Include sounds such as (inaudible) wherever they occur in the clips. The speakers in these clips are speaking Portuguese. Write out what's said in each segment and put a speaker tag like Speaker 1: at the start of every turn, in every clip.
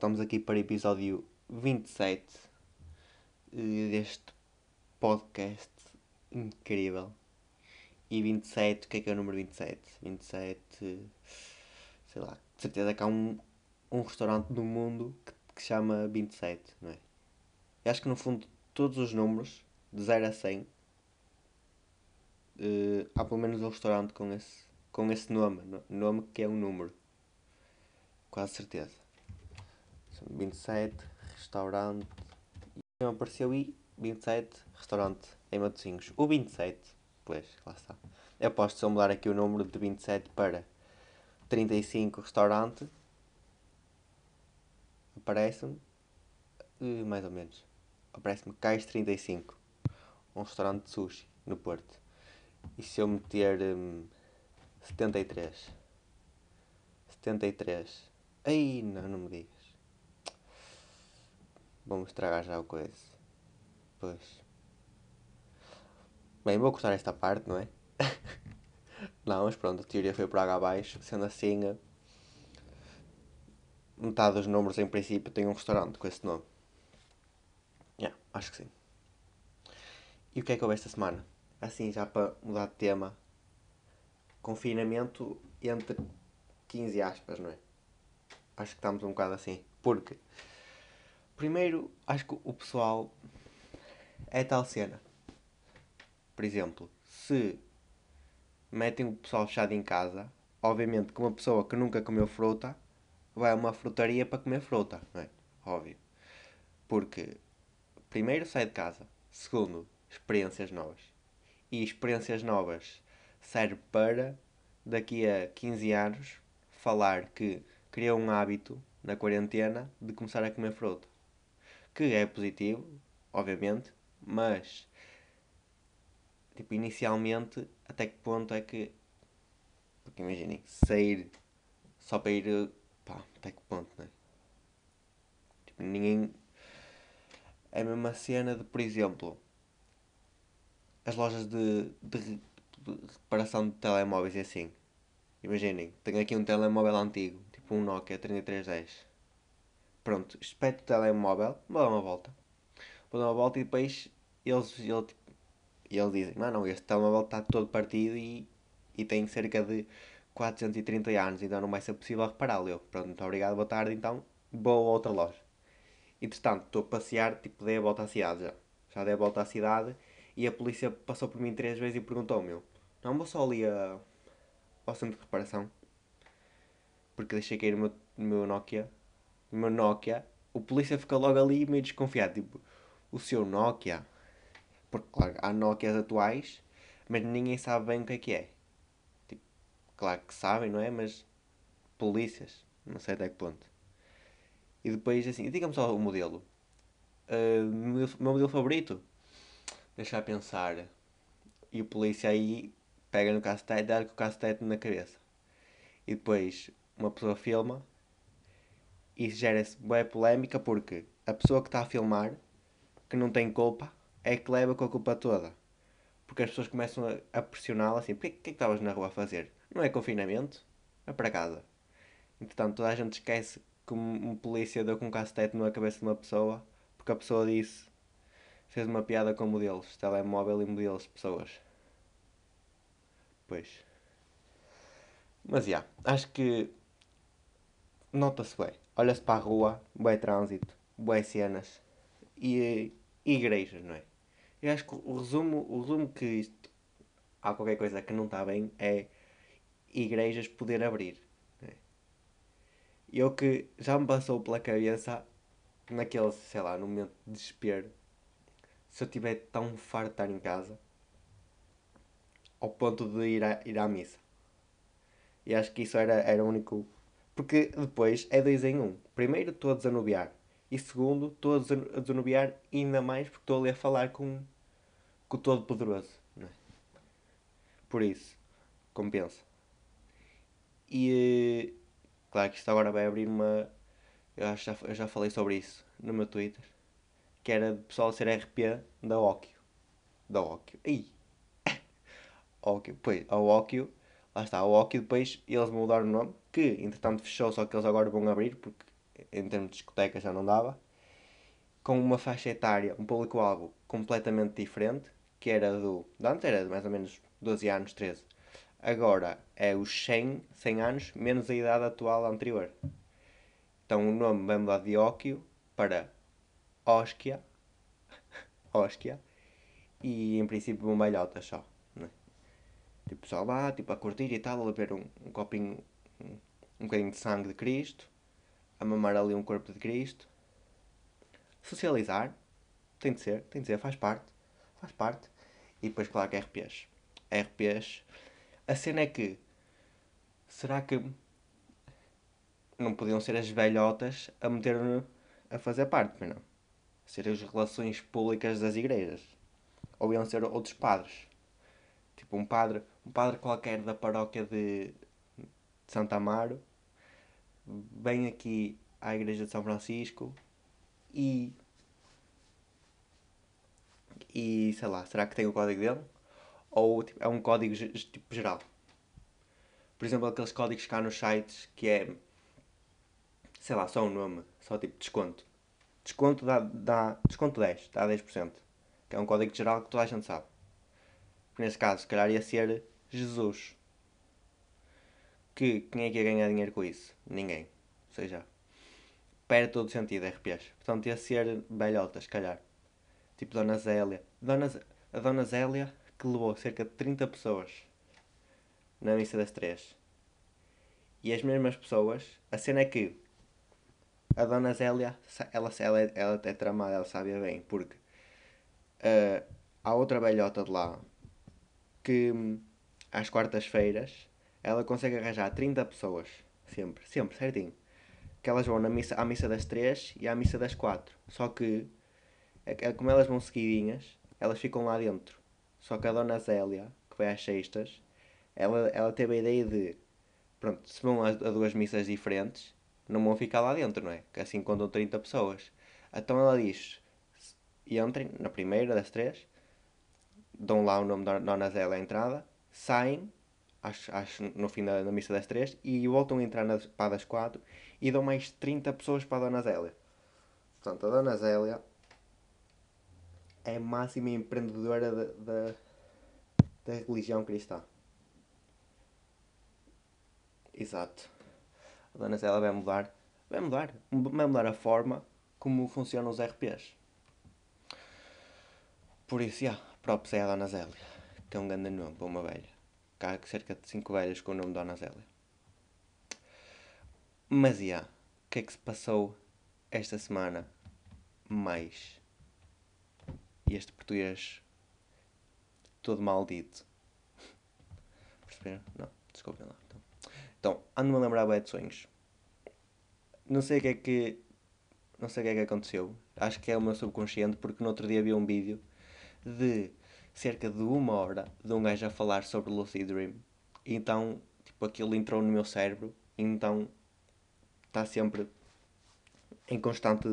Speaker 1: estamos aqui para o episódio 27 eh, deste podcast incrível. E 27, o que é que é o número 27? 27, sei lá, de certeza que há um, um restaurante no mundo que, que se chama 27, não é? Eu acho que no fundo todos os números, de 0 a 100, eh, há pelo menos um restaurante com esse, com esse nome, no- nome que é um número. Quase certeza. São 27, restaurante. E apareceu aí, 27, restaurante em Matosinhos. O 27, pois, lá está. Eu posso só mudar aqui o número de 27 para 35, restaurante. Aparece-me, eh, mais ou menos. Aparece-me Cais 35, um restaurante de sushi no Porto. E se eu meter hum, 73? 73. Ai, não, não me digas. Vamos estragar já o coisa. Pois. Bem, vou cortar esta parte, não é? (laughs) não, mas pronto, a teoria foi por água abaixo. Sendo assim, eh, metade dos números em princípio tem um restaurante com esse nome. Yeah, acho que sim. E o que é que houve esta semana? Assim, já para mudar de tema. Confinamento entre 15 aspas, não é? Acho que estamos um bocado assim. Porque, primeiro, acho que o pessoal é tal cena. Por exemplo, se metem o pessoal fechado em casa, obviamente que uma pessoa que nunca comeu fruta vai a uma frutaria para comer fruta, não é? Óbvio. Porque, primeiro, sai de casa. Segundo, experiências novas. E experiências novas serve para, daqui a 15 anos, falar que criou um hábito na quarentena de começar a comer fruta. Que é positivo, obviamente, mas tipo, inicialmente, até que ponto é que. Porque imaginem, sair só para ir. pá, até que ponto, não é? Tipo, ninguém. É a mesma cena de, por exemplo, as lojas de, de, de reparação de telemóveis e assim. Imaginem, tenho aqui um telemóvel antigo, tipo um Nokia 3310. Pronto, espeto o telemóvel, vou dar uma volta. Vou dar uma volta e depois eles, ele, tipo, eles dizem, não, não, este telemóvel está todo partido e, e tem cerca de 430 anos, então não vai ser possível repará-lo. Eu, pronto, muito obrigado, boa tarde, então vou a outra loja. Entretanto, estou a passear, tipo, dei a volta à cidade já. Já dei a volta à cidade e a polícia passou por mim três vezes e perguntou-me, eu, não vou só ali a, ao centro de reparação. Porque deixei cair o meu, meu Nokia. Meu Nokia. O polícia fica logo ali meio desconfiado. Tipo, o seu Nokia. Porque, claro, há Nokias atuais, mas ninguém sabe bem o que é que é. Tipo, claro que sabem, não é? Mas polícias. Não sei até que ponto. E depois, assim, diga-me só o modelo. O meu meu modelo favorito? Deixa pensar. E o polícia aí pega no cacetete e dá com o cacetete na cabeça. E depois uma pessoa filma e gera-se boa polémica porque a pessoa que está a filmar, que não tem culpa, é que leva com a culpa toda. Porque as pessoas começam a, pressioná-la assim: porquê que estavas na rua a fazer? Não é confinamento? É para casa. Entretanto, toda a gente esquece que um, polícia deu com um cacetete na cabeça de uma pessoa porque a pessoa disse, fez uma piada com modelos, telemóvel e modelos de pessoas. Pois. Mas já, acho que nota-se bem. Olha-se para a rua, bué trânsito, bué cenas e, e igrejas, não é? Eu acho que o resumo, o resumo que isto há qualquer coisa que não está bem é igrejas poder abrir. é? E o que já me passou pela cabeça naquele, sei lá, no momento de desespero, se eu estiver tão farto de estar em casa, ao ponto de ir, à ir à missa. E acho que isso era, era o único. Porque depois é dois em um. Primeiro estou a desanuviar. E segundo, estou a desanuviar ainda mais porque estou ali a falar com, com o Todo-Poderoso. é? Por isso, compensa. E claro que isto agora vai abrir uma. Eu já, eu já falei sobre isso no meu Twitter. Que era de pessoal ser RP da Okio. Da Okio. Ih! (laughs) Okio. Pois, a Okio. Lá está, a Okio depois eles mudaram o nome. Que entretanto fechou, só que eles agora vão abrir porque em termos de discoteca já não dava, com uma faixa etária, um público-alvo completamente diferente, que era do. Antes era de mais ou menos 12 anos, 13. Agora é os 100, 100 anos menos a idade atual anterior. Então o nome vai mudar de Óquio para Osquia. Osquia. (laughs) E em princípio bombalhotas só. Né? Tipo, só lá, tipo, a curtir e tal, a beber um, um copinho, um, bocadinho de sangue de Cristo, a mamar ali um corpo de Cristo. Socializar. Tem de ser, tem de ser, faz parte. Faz parte. E depois, claro que RPs. RPs. A cena é que. Será que. Não podiam ser as velhotas a meter a fazer parte, mas não. Ser as relações públicas das igrejas. Ou iam ser outros padres. Tipo um padre, um padre qualquer da paróquia de, Santa Amaro vem aqui à igreja de São Francisco e e sei lá, será que tem o código dele? Ou tipo, é um código tipo geral? Por exemplo, aqueles códigos cá nos sites que é sei lá, só um nome, só tipo desconto. Desconto dá, dá desconto 10, dá 10%. Que é um código geral que toda a gente sabe. Nesse caso, se calhar ia ser Jesus. Que quem é que ia ganhar dinheiro com isso? Ninguém. Ou seja, perde todo o sentido RPs. Portanto, ia ser belhota, se calhar. Tipo Dona Zélia. Dona, a Dona Zélia que levou cerca de 30 pessoas na missa das três. E as mesmas pessoas, a cena é que a Dona Zélia, ela, ela, ela é tramada, ela sabe bem, porque uh, há outra velhota de lá que às quartas-feiras ela consegue arranjar 30 pessoas, sempre, sempre, certinho. Que elas vão na missa, à missa das 3 e à missa das 4. Só que, é, é, como elas vão seguidinhas, elas ficam lá dentro. Só que a Dona Zélia, que vai às sextas, ela, ela teve a ideia de, pronto, se vão a, a duas missas diferentes, não vão ficar lá dentro, não é? Que assim contam 30 pessoas. Então ela diz, entrem na primeira das três, dão lá o nome da Dona Zélia à entrada, saem acho, acho, no fim da, da, missa das três e voltam a entrar nas, para das quatro e dão mais 30 pessoas para a Dona Zélia. Portanto, a Dona Zélia é a máxima empreendedora da, da, religião cristã. Exato. A Dona Zélia vai mudar, vai mudar, vai mudar a forma como funcionam os RPs. Por isso, já, próprio é a Dona Zélia, que é um grande nome para uma velha. Cá cerca de 5 velhas com o nome de Dona Zélia. Mas, já, o que é que se passou esta semana mais? E este português todo maldito. (laughs) Perceberam? Não, desculpem lá. Então, então ando-me a lembrar bem de sonhos. Não sei o que é que. Não sei o que é que aconteceu. Acho que é o meu subconsciente, porque no outro dia vi um vídeo de cerca de uma hora de um gajo a falar sobre Lucid Dream. Então, tipo, aquilo entrou no meu cérebro. Então, está sempre em constante.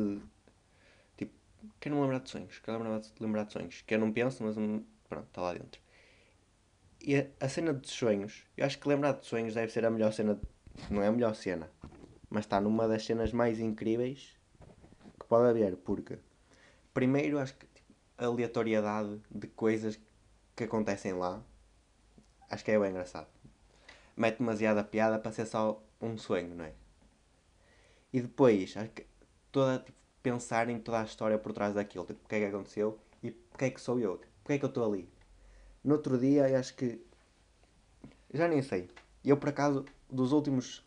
Speaker 1: Tipo, quero me lembrar de sonhos. Quero lembrar lembrar de sonhos. Que eu não penso, mas pronto, está lá dentro. E a, a, cena de sonhos, eu acho que lembrar de sonhos deve ser a melhor cena. Não é a melhor cena, mas está numa das cenas mais incríveis que pode haver. Porque, primeiro, acho que aleatoriedade de coisas que acontecem lá. Acho que é bem engraçado. Mete demasiada piada para ser só um sonho, não é? E depois, acho que toda, tipo, pensar em toda a história por trás daquilo. Tipo, o que é que aconteceu e porque é que sou eu? Tipo, porque é que eu estou ali? No outro dia, acho que. Já nem sei. Eu, por acaso, dos últimos.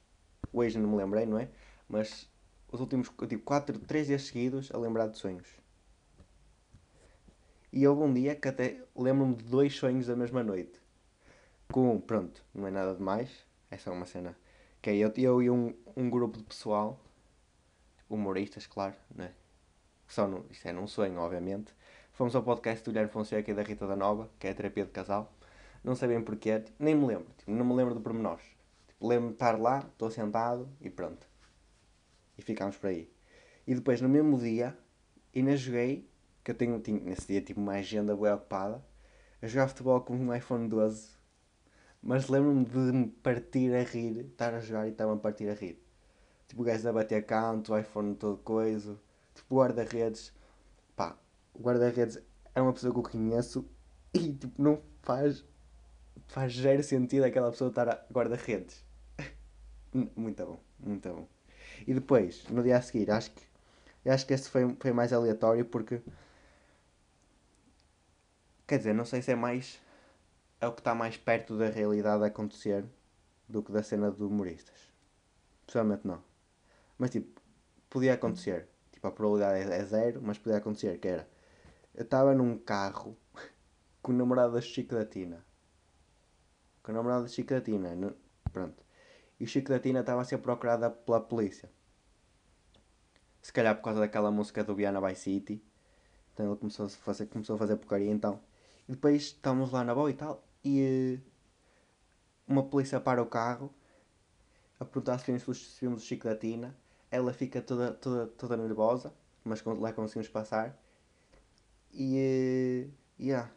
Speaker 1: Hoje não me lembrei, não é? Mas os últimos, tipo, 4, 3 dias seguidos a lembrar de sonhos. E houve um dia que até lembro-me de dois sonhos da mesma noite. Com, pronto, não é nada demais. É uma cena. Que é eu, eu e um, um grupo de pessoal, humoristas, claro, né? Só no, isto é num sonho, obviamente. Fomos ao podcast do Guilherme Fonseca e da Rita da Nova, que é a terapia de casal. Não sei bem porquê, tipo, nem me lembro, tipo, não me lembro de pormenores. Tipo, lembro-me de estar lá, estou sentado e pronto. E ficámos por aí. E depois, no mesmo dia, ainda joguei que eu tenho, nesse dia tipo uma agenda bem ocupada, a jogar futebol com um iPhone 12, mas lembro-me de me partir a rir, estar a jogar e estar-me a partir a rir. Tipo, gajos a bater canto, iPhone todo coisa. Tipo, guarda-redes. Pá, o guarda-redes é uma pessoa que eu conheço e tipo, não faz. faz zero sentido aquela pessoa estar a guarda-redes. (laughs) muito bom, muito bom. E depois, no dia a seguir, acho que. Acho que esse foi, foi mais aleatório porque. Quer dizer, não sei se é mais. É o que está mais perto da realidade a acontecer do que da cena de humoristas. Pessoalmente não. Mas tipo, podia acontecer. Tipo, a probabilidade é, é zero, mas podia acontecer, que era. Eu estava num carro (laughs) com o namorado da Chico da Tina. Com o namorado da Chico da Tina. No, pronto. E o Chico da Tina estava a ser procurada pela polícia. Se calhar por causa daquela música do Viana by City. Então ele começou a fazer, começou a fazer porcaria então. E depois estávamos lá na boa e tal. E uh, uma polícia para o carro a perguntar se vimos, se vimos o Chico da Tina. Ela fica toda, toda, toda nervosa, mas lá conseguimos passar. E. Uh, yeah.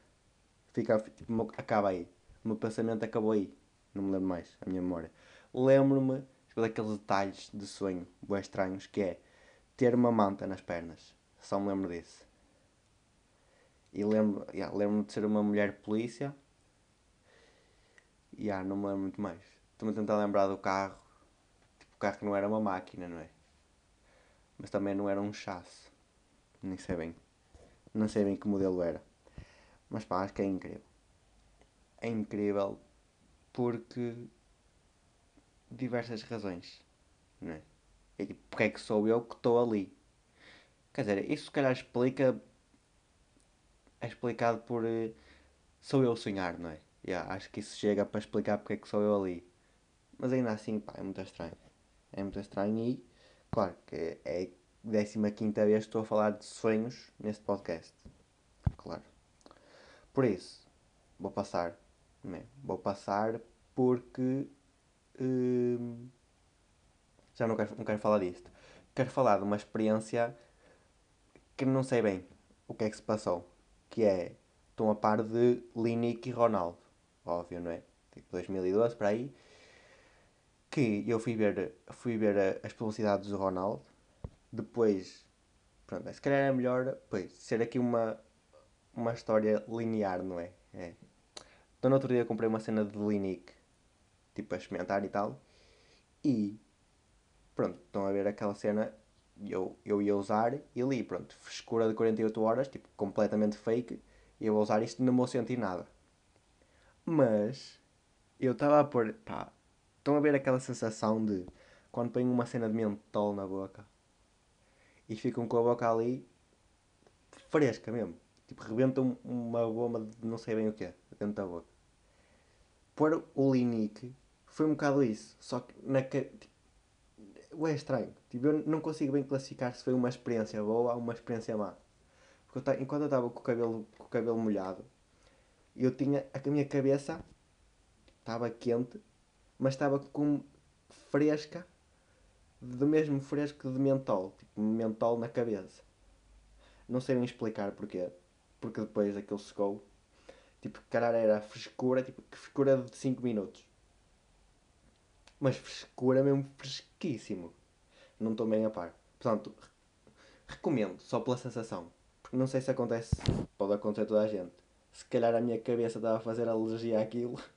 Speaker 1: Fica, tipo, acaba aí. O meu pensamento acabou aí. Não me lembro mais, a minha memória. Lembro-me daqueles detalhes de sonho bem estranhos que é ter uma manta nas pernas. Só me lembro disso. E lembro, yeah, lembro-me de ser uma mulher polícia. E yeah, não me lembro muito mais. Estou-me a tentar lembrar do carro. Tipo, o carro que não era uma máquina, não é? Mas também não era um chasse. Nem sei bem. Não sei bem que modelo era. Mas pá, acho que é incrível. É incrível porque diversas razões, não é? E tipo, porque é que sou eu que estou ali? Quer dizer, isso se calhar explica. É explicado por. Uh, sou eu sonhar, não é? Yeah, acho que isso chega para explicar porque é que sou eu ali. Mas ainda assim, pá, é muito estranho. É muito estranho e, claro, que é a 15 vez que estou a falar de sonhos neste podcast. Claro. Por isso, vou passar. Né? Vou passar porque. Hum, já não quero, não quero falar disto. Quero falar de uma experiência que não sei bem o que é que se passou. Que é. Estão a par de Linick e Ronaldo. Óbvio, não é? Tipo 2012 para aí. Que eu fui ver, fui ver as publicidades do Ronaldo. Depois. Pronto, se calhar é melhor pois, ser aqui uma, uma história linear, não é? é. Então no outro dia comprei uma cena de Linick. Tipo a experimentar e tal. E pronto, estão a ver aquela cena eu, eu ia usar e li, pronto, frescura de 48 horas, tipo, completamente fake, eu vou usar isto e não vou sentir nada. Mas, eu estava a pôr, pá, estão a ver aquela sensação de quando põem uma cena de mentol na boca e ficam com a boca ali fresca mesmo. Tipo, rebentam uma bomba de não sei bem o que é dentro da boca. Pôr o Linique foi um bocado isso. Só que na, tipo, é estranho. Tipo, eu não consigo bem classificar se foi uma experiência boa ou uma experiência má. Porque eu, enquanto eu estava com o cabelo, com o cabelo molhado, eu tinha a minha cabeça estava quente, mas estava com fresca, do mesmo fresco de mentol, tipo mentol na cabeça. Não sei bem explicar porquê, porque depois aquilo secou. Tipo, caralho, era frescura, tipo, frescura de 5 minutos. Mas frescura mesmo fresquíssimo. Não estou bem a par. Portanto, recomendo, só pela sensação. Porque não sei se acontece, pode acontecer a toda a gente. Se calhar a minha cabeça estava a fazer alergia àquilo. (laughs)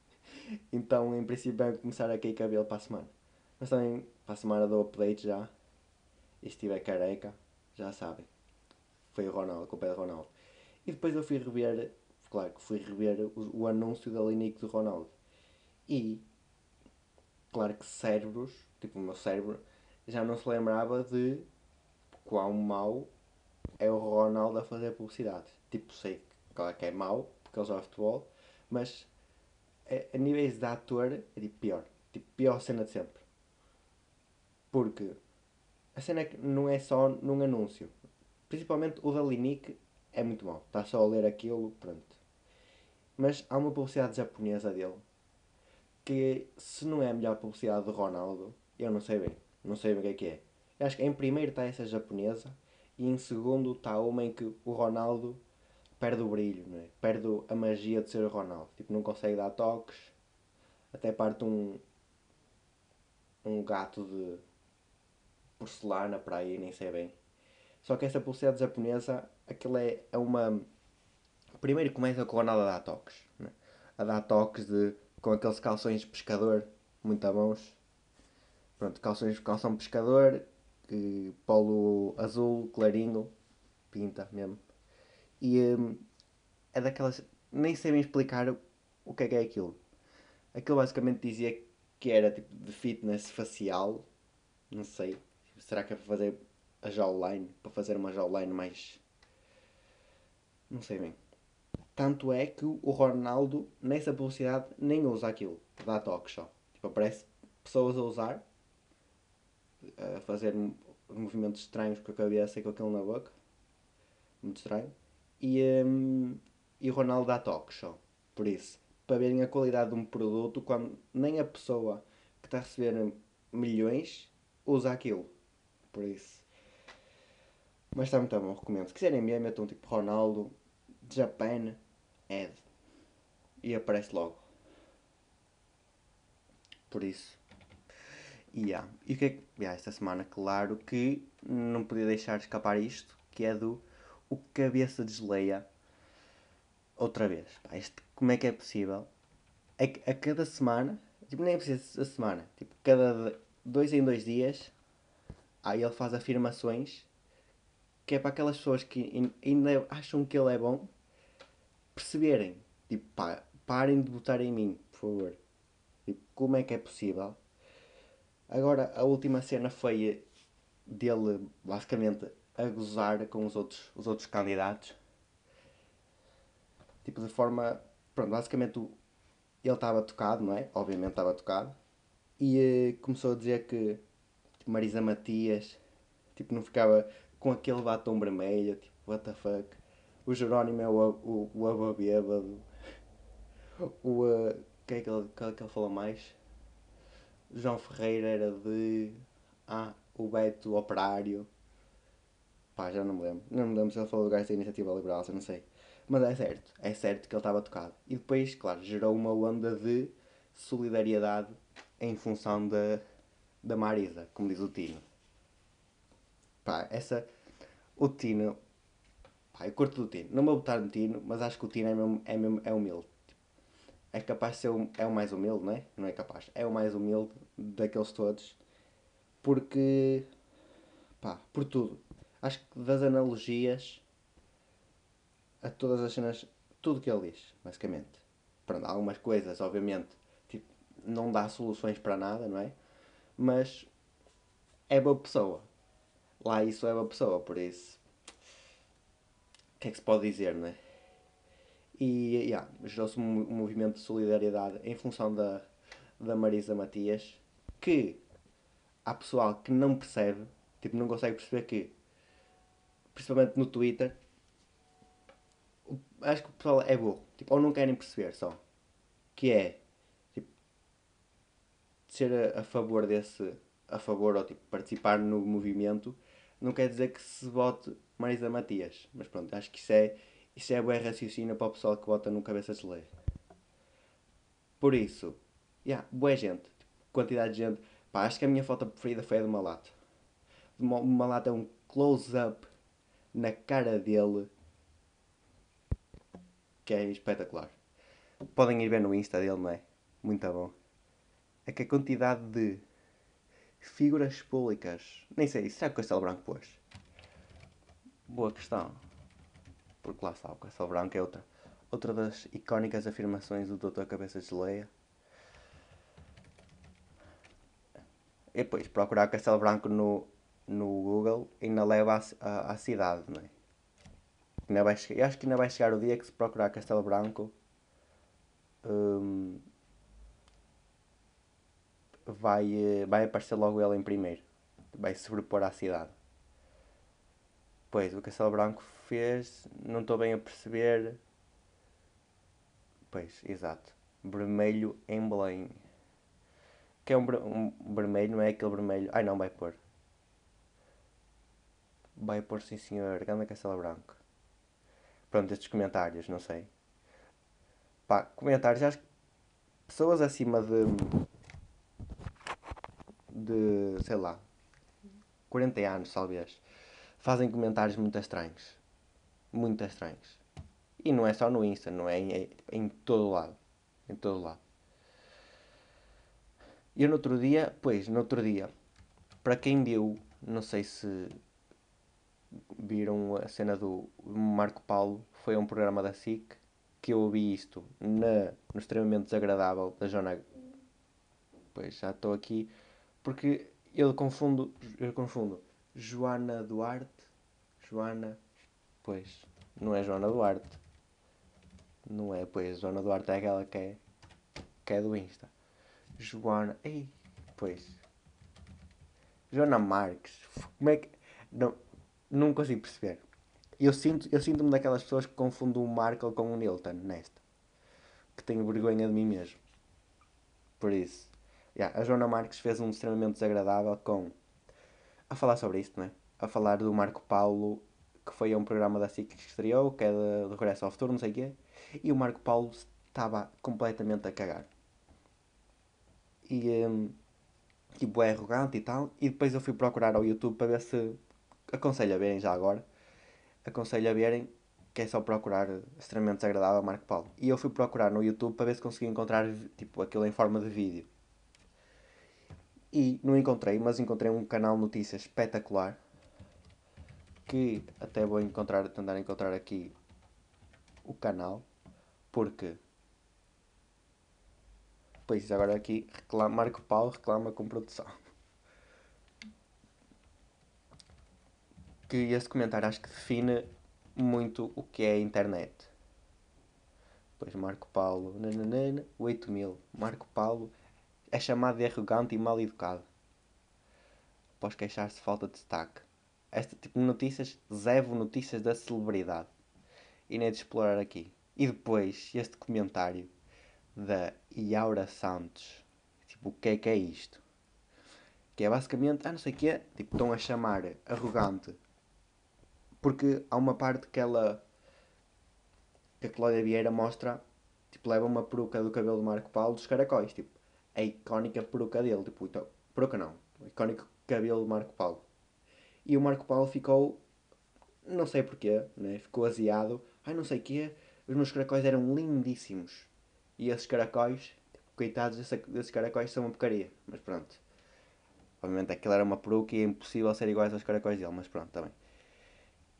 Speaker 1: Então, em princípio, vai começar a cair cabelo para a semana. Mas também, para a semana do update já. E se estiver careca, já sabem. Foi o Ronaldo, a culpa é do Ronaldo. E depois eu fui rever, claro que fui rever o, o anúncio da Linique do Ronaldo. E claro que cérebros, tipo o meu cérebro, já não se lembrava de quão mau é o Ronaldo a fazer publicidade. Tipo, sei claro que é mau, porque ele joga futebol, mas a, a níveis de ator é tipo pior. Tipo, pior cena de sempre. Porque a cena é não é só num anúncio. Principalmente o da Linique é muito mau. Está só a ler aquilo, pronto. Mas há uma publicidade japonesa dele que se não é a melhor publicidade do Ronaldo, eu não sei bem. Não sei bem o que é que é. Eu acho que em primeiro está essa japonesa e em segundo está uma em que o Ronaldo perde o brilho, não é? perde a magia de ser o Ronaldo. Tipo, não consegue dar toques, até parte um, um gato de porcelana para aí, nem sei bem. Só que essa pulseira japonesa, aquilo é, é uma. Primeiro começa com a Ronaldo a dar toques. Né? A dar toques de, com aqueles calções de pescador, muito a mãos. Pronto, calções, calção pescador, que, polo azul, clarinho, pinta mesmo. E hum, é daquelas. Nem sei bem explicar o que é que é aquilo. Aquilo basicamente dizia que era tipo de fitness facial. Não sei. Será que é para fazer a jawline? Para fazer uma jawline mais. Não sei bem. Tanto é que o Ronaldo, nessa publicidade, nem usa aquilo. Dá toques só. Tipo, aparece pessoas a usar, a fazer movimentos estranhos com a cabeça e com aquilo na boca. Muito estranho. E, um, e Ronaldo dá toques só. Por isso, para verem a qualidade de um produto, quando nem a pessoa que está a receber milhões usa aquilo. Por isso. Mas está muito bom, recomendo. Se quiserem ver, metam tipo Ronaldo, Japan, Ed. E aparece logo. Por isso. Yeah. E o que é que. Yeah, esta semana, claro que não podia deixar escapar isto, que é do O Cabeça Desleia. Outra vez. Pá, este, como é que é possível? A, a cada semana, tipo, nem é preciso a semana, tipo, cada dois em dois dias, aí ele faz afirmações que é para aquelas pessoas que ainda acham que ele é bom perceberem. Tipo, parem de votar em mim, por favor. Tipo, como é que é possível? Agora, a última cena foi dele, basicamente, a gozar com os outros, os outros candidatos. Tipo, de forma. Pronto, basicamente, ele estava tocado, não é? Obviamente estava tocado. E uh, começou a dizer que tipo, Marisa Matias, tipo, não ficava com aquele batom vermelho, tipo, what the fuck. O Jerónimo é o, o, o. O. Uh, que é que ele, é que ele fala mais? João Ferreira era de. Ah, o Beto Operário. Pá, já não me lembro. Não me lembro se ele falou do gajo da iniciativa liberal, se não sei. Mas é certo, é certo que ele estava tocado. E depois, claro, gerou uma onda de solidariedade em função da, da Marisa, como diz o Tino. Pá, essa. O Tino. Pá, eu curto do Tino. Não vou botar no Tino, mas acho que o Tino é, mesmo, é, mesmo, é humilde. É capaz de ser o, é o mais humilde, não é? Não é capaz. É o mais humilde daqueles todos. Porque. Pá, por tudo. Acho que das analogias a todas as cenas, tudo que ele diz, basicamente. Pronto, algumas coisas, obviamente, tipo, não dá soluções para nada, não é? Mas é boa pessoa. Lá isso é boa pessoa, por isso. Que é que se pode dizer, não é? E yeah, gerou-se um, um movimento de solidariedade em função da, da Marisa Matias que há pessoal que não percebe, tipo, não consegue perceber que, principalmente no Twitter, acho que o pessoal é burro. Tipo, ou não querem perceber só. Que é tipo, ser a, a, favor desse. A favor ou tipo, participar no movimento não quer dizer que se vote Marisa Matias. Mas pronto, acho que isso é. Isso é bom raciocínio para o pessoal que vota no cabeça de lei. Por isso, yeah, boa gente. Quantidade de gente. Pá, acho que a minha foto preferida foi a de Malato. Malato é um close-up na cara dele que é espetacular. Podem ir ver no Insta dele, não é? Muito bom. É que a quantidade de figuras públicas. Nem sei, será que o Castelo Branco pôs? Boa questão. Porque lá está, o Castelo Branco é outra, outra das icónicas afirmações do Dr. Cabeça de Leia. E depois, procurar Castelo Branco no, no Google ainda leva à cidade, não é? Ainda vai eu acho que ainda vai chegar o dia que se procurar Castelo Branco um, vai, eh, vai aparecer logo ele em primeiro. Vai sobrepor à cidade. Pois, o Castelo Branco fez, não estou bem a perceber. Pois, exato. Vermelho em Belém. Que é um, um vermelho, não é aquele vermelho. Ai não, vai pôr. Vai pôr sim senhor. Ganda Castelo Branco pronto, estes comentários, não sei. Pá, comentários, acho que pessoas acima de. de. sei lá. 40 anos, talvez, fazem comentários muito estranhos. Muito estranhos. E não é só no Insta, não é em, é em todo lado. Em todo lado. Eu no outro dia, pois, no outro dia, para quem viu, não sei se viram a cena do Marco Paulo, foi um programa da SIC, que eu ouvi isto na, no extremamente desagradável da Joana. Pois, já estou aqui, porque eu confundo, eu confundo Joana Duarte, Joana, pois, não é Joana Duarte, não é, pois, Joana Duarte é aquela que é, que é do Insta. Joana. Ei, pois. Joana Marques. Como é que. Não, não consigo perceber. Eu sinto-me eu sinto daquelas pessoas que confundem o Markle com o Nilton nesta. Que tenho vergonha de mim mesmo. Por isso. Yeah, a Joana Marques fez um extremamente desagradável com. A falar sobre isto, não é? A falar do Marco Paulo, que foi a um programa da SIC que estreou, que é do Regresso ao Futuro, não sei o quê. E o Marco Paulo estava completamente a cagar e um, tipo é arrogante e tal. E depois eu fui procurar ao YouTube para ver se aconselho a verem já agora. Aconselho a verem que é só procurar extremamente desagradável Marco Paulo. E eu fui procurar no YouTube para ver se conseguia encontrar tipo aquilo em forma de vídeo. E não encontrei, mas encontrei um canal de notícias espetacular que até vou encontrar, tentar encontrar aqui o canal porque Pois, agora aqui reclama, Marco Paulo reclama com produção. Que esse comentário acho que define muito o que é a internet. Pois Marco Paulo, nananana, 8 mil. Marco Paulo é chamado de arrogante e mal educado. Após queixar-se de falta de destaque. Este tipo de notícias, zevo notícias da celebridade. E nem de explorar aqui. E depois, este comentário da Yaura Santos. Tipo, o que é que é isto? Que é basicamente, ah, não sei o que é, tipo, estão a chamar arrogante. Porque há uma parte que ela, que a Cláudia Vieira mostra, tipo, leva uma peruca do cabelo do Marco Paulo dos caracóis, tipo, a icónica peruca dele, tipo, então, peruca não, o icónico cabelo do Marco Paulo. E o Marco Paulo ficou, não sei porquê, né, ficou aziado, ai, não sei o que os meus caracóis eram lindíssimos. E esses caracóis, coitados, esses caracóis são uma porcaria. Mas pronto. Obviamente aquilo era uma peruca e é impossível ser iguais aos caracóis dele, mas pronto, também.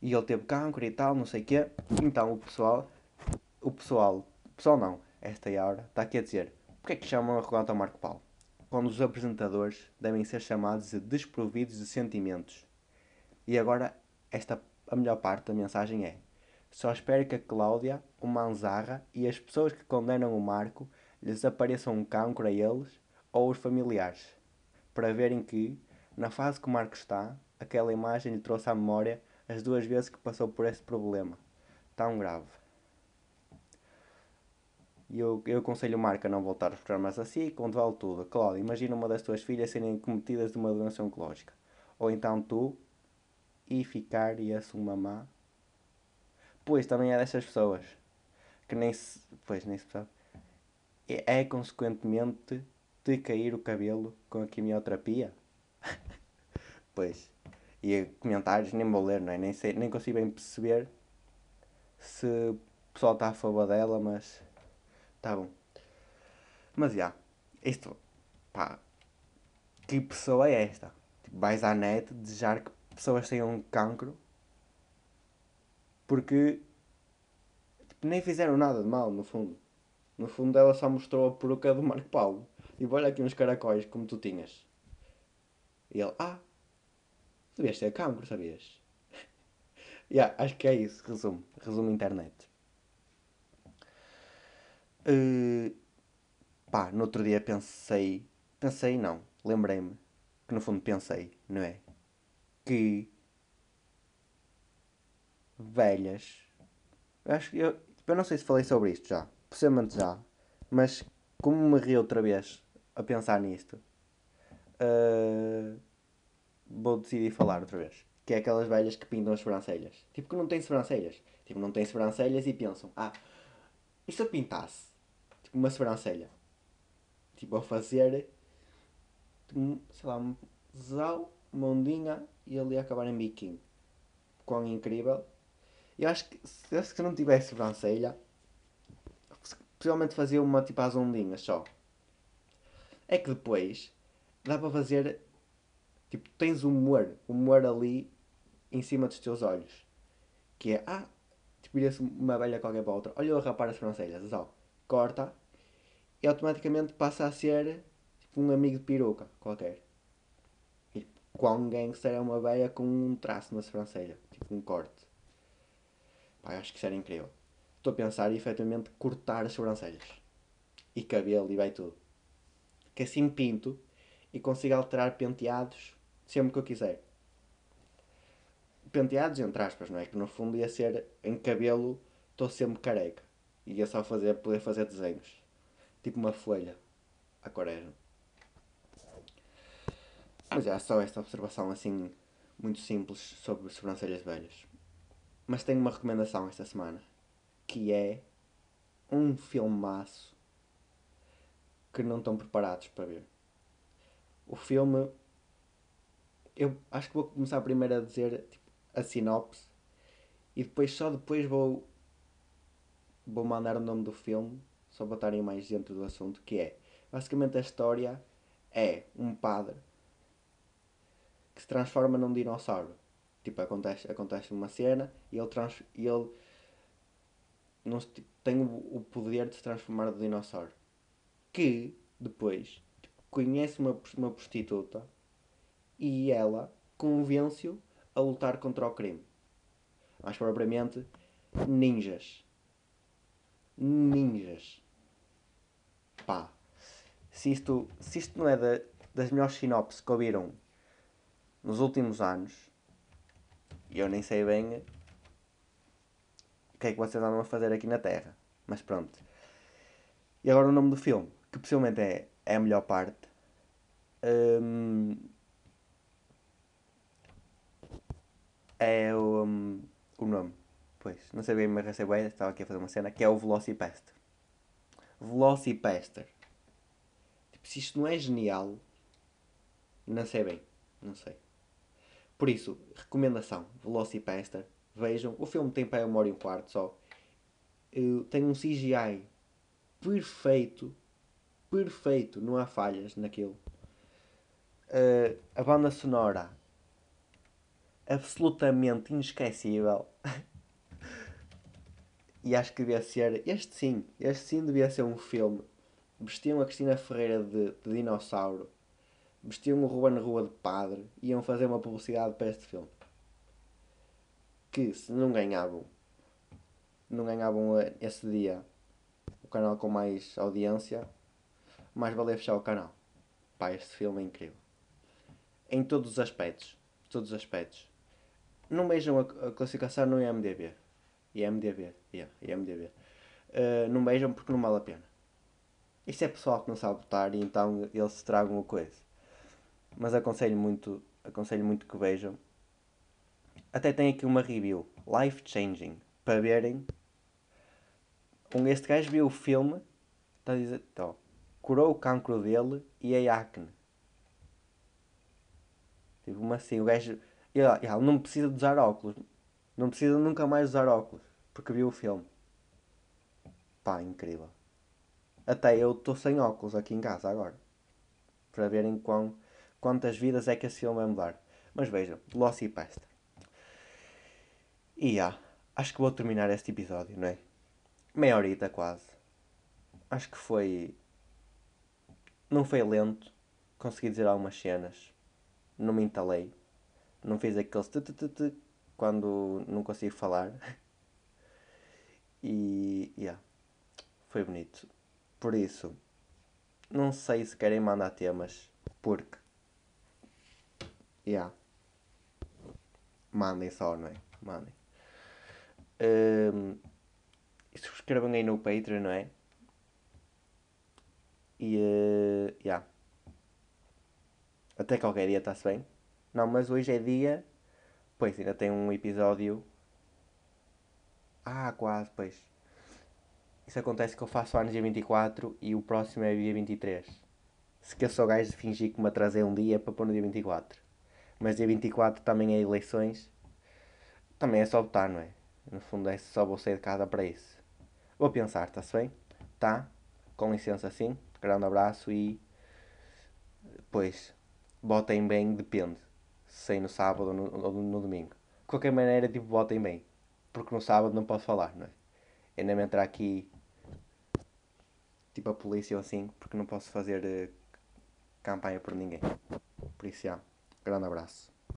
Speaker 1: E ele teve cancro e tal, não sei o quê. Então o pessoal, o pessoal, o pessoal não, esta é a hora, está aqui a dizer, porque é que chamam arrogante ao Marco Paulo? Quando os apresentadores devem ser chamados de desprovidos de sentimentos. E agora, esta, a melhor parte da mensagem é, só espero que a Cláudia, o Manzarra e as pessoas que condenam o Marco lhes apareçam um cancro a eles ou os familiares, para verem que, na fase que o Marco está, aquela imagem lhe trouxe à memória as duas vezes que passou por esse problema, tão grave. E eu, eu aconselho o Marco a não voltar aos programas assim, quando vale tudo. Cláudia, imagina uma das tuas filhas serem cometidas de uma doença oncológica. Ou então tu, e ficar e uma má Pois, também é dessas pessoas. Que nem se. Pois, nem se sabe. É, é consequentemente de cair o cabelo com a quimioterapia. (laughs) pois. E comentários nem vou ler, não é? Nem, sei, nem consigo bem perceber se o pessoal está a favor dela, mas. Tá bom. Mas já. Isto. Pá. Que pessoa é esta? Tipo, vais à net desejar que pessoas tenham cancro porque tipo, nem fizeram nada de mal, no fundo. No fundo, ela só mostrou a peruca do Marco Paulo. E olha aqui uns caracóis como tu tinhas. E ele, ah, devias ter cancro, sabias? (laughs) yeah, acho que é isso, resumo. Resumo internet. Uh, pá, no outro dia pensei. Pensei, não. Lembrei-me. Que no fundo pensei, não é? Que velhas. Eu acho que eu, eu não sei se falei sobre isto já, possivelmente já, mas como me ri outra vez a pensar nisto, uh, vou decidir falar outra vez. Que é aquelas velhas que pintam as sobrancelhas. Tipo que não têm sobrancelhas. Tipo, não têm sobrancelhas e pensam, ah, e se eu pintasse? Tipo, uma sobrancelha. Tipo, a fazer, sei lá, um zau uma ondinha e ia acabar em biquinho. Quão incrível. Eu acho que se, não tivesse sobrancelha, possivelmente fazia uma tipo às ondinhas só. É que depois dá para fazer. Tipo, tens humor, humor ali em cima dos teus olhos. Que é, ah, tipo, vira-se uma velha qualquer para outra. Olha a rapar as sobrancelhas, só. Corta e automaticamente passa a ser tipo um amigo de peruca qualquer. E quão gangster é uma velha com um traço na sobrancelha, tipo um corte. Pá, acho que isso era incrível. Estou a pensar efetivamente cortar as sobrancelhas. E cabelo e vai tudo. Que assim pinto e consigo alterar penteados sempre que eu quiser. Penteados entre aspas, não é? Que no fundo ia ser em cabelo, estou sempre careca. Ia só fazer, poder fazer desenhos. Tipo uma folha. A quaresma. Mas é só esta observação assim, muito simples sobre sobrancelhas velhas. Mas tenho uma recomendação esta semana. Que é um filmaço que não estão preparados para ver. O filme. Eu acho que vou começar primeiro a dizer tipo, a sinopse e depois só depois vou vou mandar o nome do filme só para estarem mais dentro do assunto que é basicamente a história é um padre que se transforma num dinossauro tipo acontece acontece uma cena e ele trans, e ele não tem o, o poder de se transformar no dinossauro que depois tipo, conhece uma, uma prostituta e ela convence-o a lutar contra o crime. Mais propriamente, ninjas. Ninjas. Pá. Se isto, se isto não é da, das melhores sinopses que ouviram nos últimos anos, eu nem sei bem o que é que vocês andam a fazer aqui na Terra. Mas pronto. E agora o nome do filme, que possivelmente é, é a melhor parte. Hum, é o, um, o nome. Pois, não mas recebi bem, estava aqui a fazer uma cena, que é o Velocipaster. Velocipaster. Tipo, se isto não é genial, não sei bem. Não sei. Por isso, recomendação, Velocipaster. Vejam, o filme tem para uma hora e um quarto só. Tem um CGI perfeito. Perfeito, não há falhas naquilo. Uh, a banda sonora absolutamente inesquecível. (laughs) e acho que devia ser. Este sim, este sim devia ser um filme. Vestiam a Cristina Ferreira de, de dinossauro, vestiam o Ruben Rua de padre, iam fazer uma publicidade para este filme. Que se não ganhavam, não ganhavam esse dia o canal com mais audiência, mais valia fechar o canal. Pá, este filme é incrível. Em todos os aspectos. Todos os aspectos. Não vejam a, a classificação no IMDB. IMDB. Yeah, IMDB. Uh, não vejam porque não vale a pena. Isto é pessoal que não sabe votar e então eles se tragam uma coisa. Mas aconselho muito, aconselho muito que vejam. Até tem aqui uma review. Life Changing. Para verem. Com este gajo viu o filme. Está a dizer. Então, curou o cancro dele e a acne. Tipo, uma assim, o gajo ele, ele não precisa de usar óculos. Não precisa nunca mais usar óculos. Porque viu o filme. Pá, incrível. Até eu estou sem óculos aqui em casa agora. Para verem quão, quantas vidas é que esse filme vai mudar. Mas vejam, Velocipasta. E já, acho que vou terminar este episódio, não é? Meia horita quase. Acho que foi. Não foi lento. Consegui dizer algumas cenas. Não me entalei não fiz aqueles quando não consigo falar. (laughs) E yeah, foi bonito. Por isso, não sei se querem mandar temas, porque yeah, mandem só, não é? Mandem. Um, subscrevam aí no Patreon, não é? E uh, yeah. até qualquer dia está-se bem. Não, mas hoje é dia. Pois, ainda tem um episódio. Ah, quase, pois. Isso acontece que eu faço anos dia 24 e o próximo é dia 23. Se que eu sou gajo de fingir que me atrasei um dia para pôr no dia 24. Mas dia 24 também é eleições. Também é só votar, não é? No fundo é só vou sair de casa para isso. Vou pensar, está-se bem? Tá? Com licença sim. Grande abraço e. Pois. Votem bem, depende. Se no sábado ou no, no domingo. De qualquer maneira, tipo, votem bem. Porque no sábado não posso falar, não é? Ainda me entrar aqui. Tipo a polícia ou assim. Porque não posso fazer uh, campanha por ninguém. Já. Grande abraço.